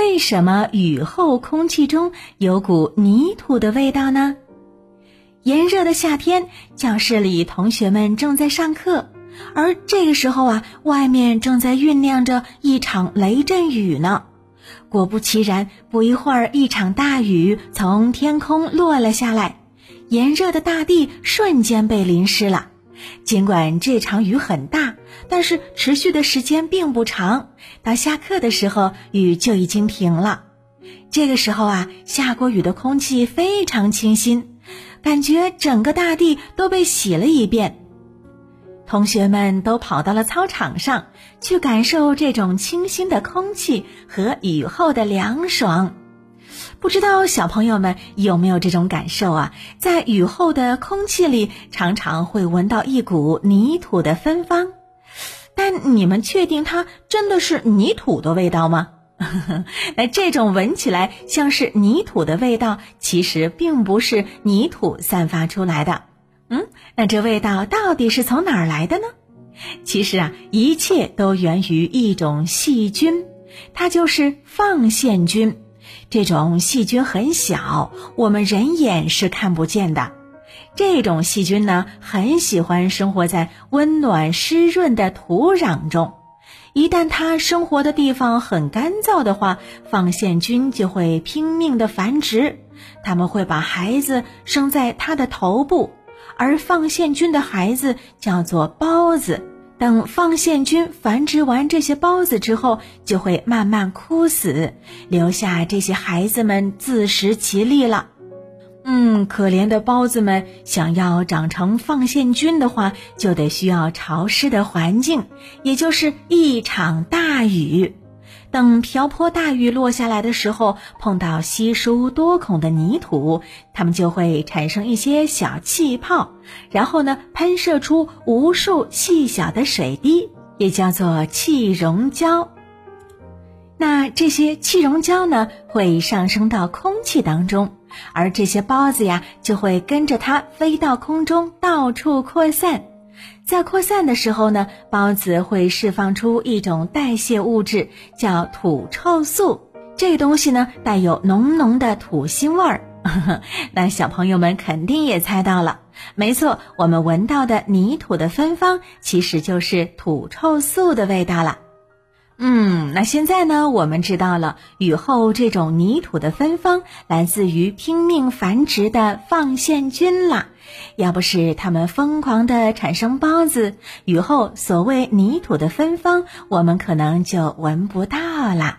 为什么雨后空气中有股泥土的味道呢？炎热的夏天，教室里同学们正在上课，而这个时候啊，外面正在酝酿着一场雷阵雨呢。果不其然，不一会儿，一场大雨从天空落了下来，炎热的大地瞬间被淋湿了。尽管这场雨很大，但是持续的时间并不长。到下课的时候，雨就已经停了。这个时候啊，下过雨的空气非常清新，感觉整个大地都被洗了一遍。同学们都跑到了操场上，去感受这种清新的空气和雨后的凉爽。不知道小朋友们有没有这种感受啊？在雨后的空气里，常常会闻到一股泥土的芬芳。但你们确定它真的是泥土的味道吗？那这种闻起来像是泥土的味道，其实并不是泥土散发出来的。嗯，那这味道到底是从哪儿来的呢？其实啊，一切都源于一种细菌，它就是放线菌。这种细菌很小，我们人眼是看不见的。这种细菌呢，很喜欢生活在温暖湿润的土壤中。一旦它生活的地方很干燥的话，放线菌就会拼命的繁殖。它们会把孩子生在它的头部，而放线菌的孩子叫做孢子。等放线菌繁殖完这些孢子之后，就会慢慢枯死，留下这些孩子们自食其力了。嗯，可怜的孢子们，想要长成放线菌的话，就得需要潮湿的环境，也就是一场大雨。等瓢泼大雨落下来的时候，碰到稀疏多孔的泥土，它们就会产生一些小气泡，然后呢，喷射出无数细小的水滴，也叫做气溶胶。那这些气溶胶呢，会上升到空气当中，而这些孢子呀，就会跟着它飞到空中，到处扩散。在扩散的时候呢，孢子会释放出一种代谢物质，叫土臭素。这东西呢，带有浓浓的土腥味儿。那小朋友们肯定也猜到了，没错，我们闻到的泥土的芬芳，其实就是土臭素的味道了。嗯，那现在呢？我们知道了，雨后这种泥土的芬芳来自于拼命繁殖的放线菌啦。要不是它们疯狂地产生孢子，雨后所谓泥土的芬芳，我们可能就闻不到啦。